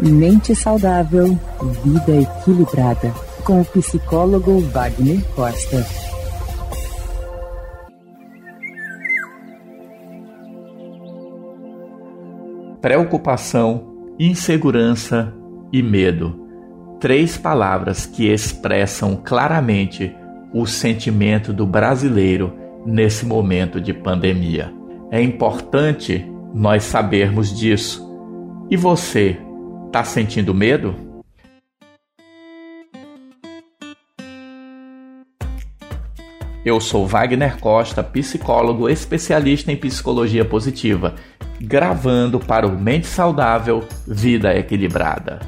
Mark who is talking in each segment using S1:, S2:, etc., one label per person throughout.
S1: Mente saudável, vida equilibrada. Com o psicólogo Wagner Costa.
S2: Preocupação, insegurança e medo. Três palavras que expressam claramente o sentimento do brasileiro nesse momento de pandemia. É importante nós sabermos disso. E você Tá sentindo medo? Eu sou Wagner Costa, psicólogo especialista em psicologia positiva, gravando para o Mente Saudável, Vida Equilibrada.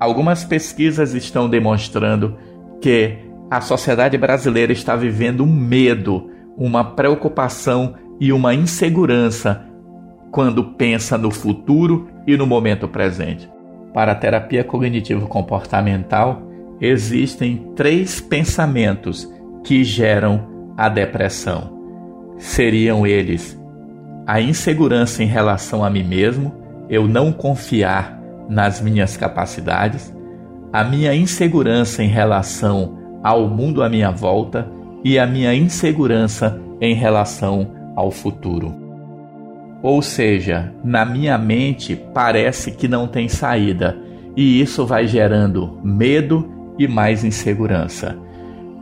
S2: Algumas pesquisas estão demonstrando que a sociedade brasileira está vivendo um medo, uma preocupação e uma insegurança quando pensa no futuro e no momento presente. Para a terapia cognitivo-comportamental, existem três pensamentos que geram a depressão. Seriam eles a insegurança em relação a mim mesmo, eu não confiar nas minhas capacidades, a minha insegurança em relação ao mundo à minha volta e a minha insegurança em relação ao futuro. Ou seja, na minha mente parece que não tem saída, e isso vai gerando medo e mais insegurança.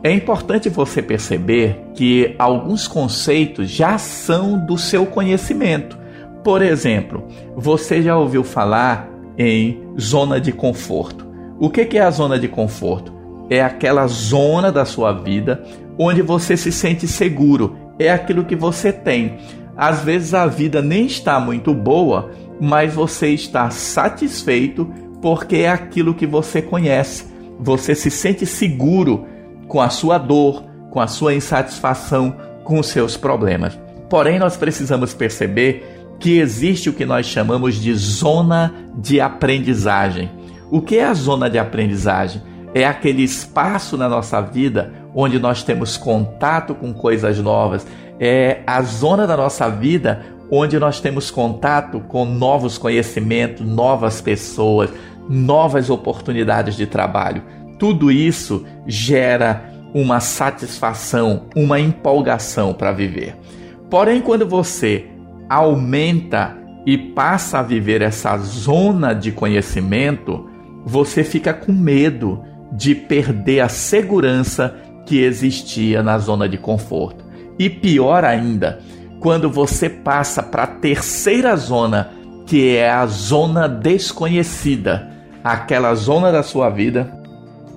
S2: É importante você perceber que alguns conceitos já são do seu conhecimento. Por exemplo, você já ouviu falar em zona de conforto. O que é a zona de conforto? É aquela zona da sua vida onde você se sente seguro, é aquilo que você tem. Às vezes a vida nem está muito boa, mas você está satisfeito porque é aquilo que você conhece. Você se sente seguro com a sua dor, com a sua insatisfação, com os seus problemas. Porém, nós precisamos perceber que existe o que nós chamamos de zona de aprendizagem. O que é a zona de aprendizagem? É aquele espaço na nossa vida onde nós temos contato com coisas novas, é a zona da nossa vida onde nós temos contato com novos conhecimentos, novas pessoas, novas oportunidades de trabalho. Tudo isso gera uma satisfação, uma empolgação para viver. Porém, quando você aumenta e passa a viver essa zona de conhecimento, você fica com medo de perder a segurança que existia na zona de conforto. E pior ainda, quando você passa para a terceira zona, que é a zona desconhecida, aquela zona da sua vida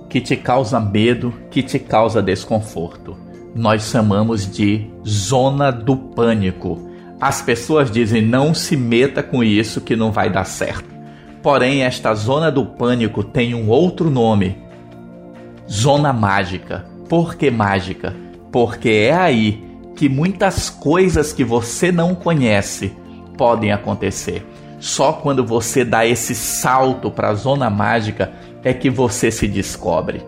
S2: que te causa medo, que te causa desconforto. Nós chamamos de zona do pânico. As pessoas dizem não se meta com isso que não vai dar certo. Porém, esta zona do pânico tem um outro nome: zona mágica. Por que mágica? Porque é aí que muitas coisas que você não conhece podem acontecer. Só quando você dá esse salto para a zona mágica é que você se descobre.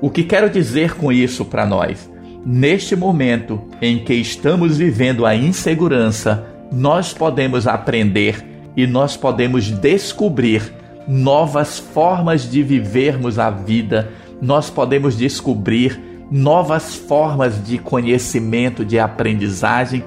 S2: O que quero dizer com isso para nós? Neste momento em que estamos vivendo a insegurança, nós podemos aprender e nós podemos descobrir novas formas de vivermos a vida, nós podemos descobrir novas formas de conhecimento, de aprendizagem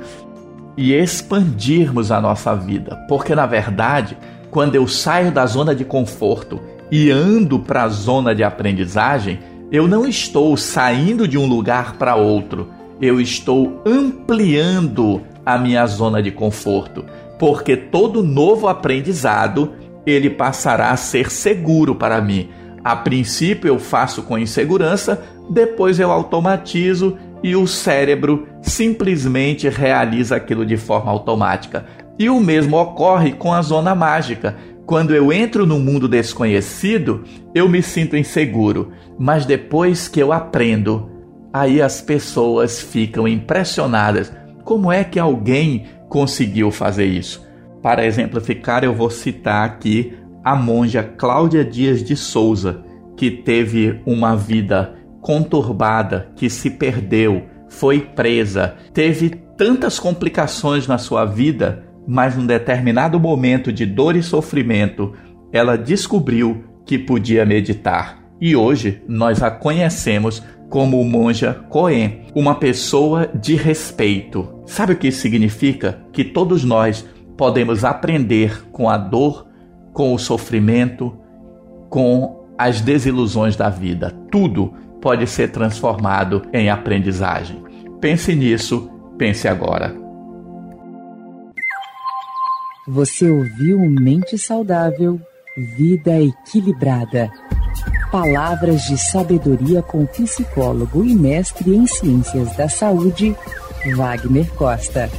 S2: e expandirmos a nossa vida. Porque, na verdade, quando eu saio da zona de conforto e ando para a zona de aprendizagem, eu não estou saindo de um lugar para outro, eu estou ampliando a minha zona de conforto, porque todo novo aprendizado ele passará a ser seguro para mim. A princípio eu faço com insegurança, depois eu automatizo e o cérebro simplesmente realiza aquilo de forma automática. E o mesmo ocorre com a zona mágica. Quando eu entro no mundo desconhecido, eu me sinto inseguro, mas depois que eu aprendo, aí as pessoas ficam impressionadas. Como é que alguém conseguiu fazer isso? Para exemplificar, eu vou citar aqui a monja Cláudia Dias de Souza, que teve uma vida conturbada, que se perdeu, foi presa, teve tantas complicações na sua vida mas num determinado momento de dor e sofrimento, ela descobriu que podia meditar. E hoje nós a conhecemos como Monja Coen, uma pessoa de respeito. Sabe o que isso significa? Que todos nós podemos aprender com a dor, com o sofrimento, com as desilusões da vida. Tudo pode ser transformado em aprendizagem. Pense nisso, pense agora.
S1: Você ouviu Mente Saudável, Vida Equilibrada. Palavras de sabedoria com psicólogo e mestre em ciências da saúde, Wagner Costa.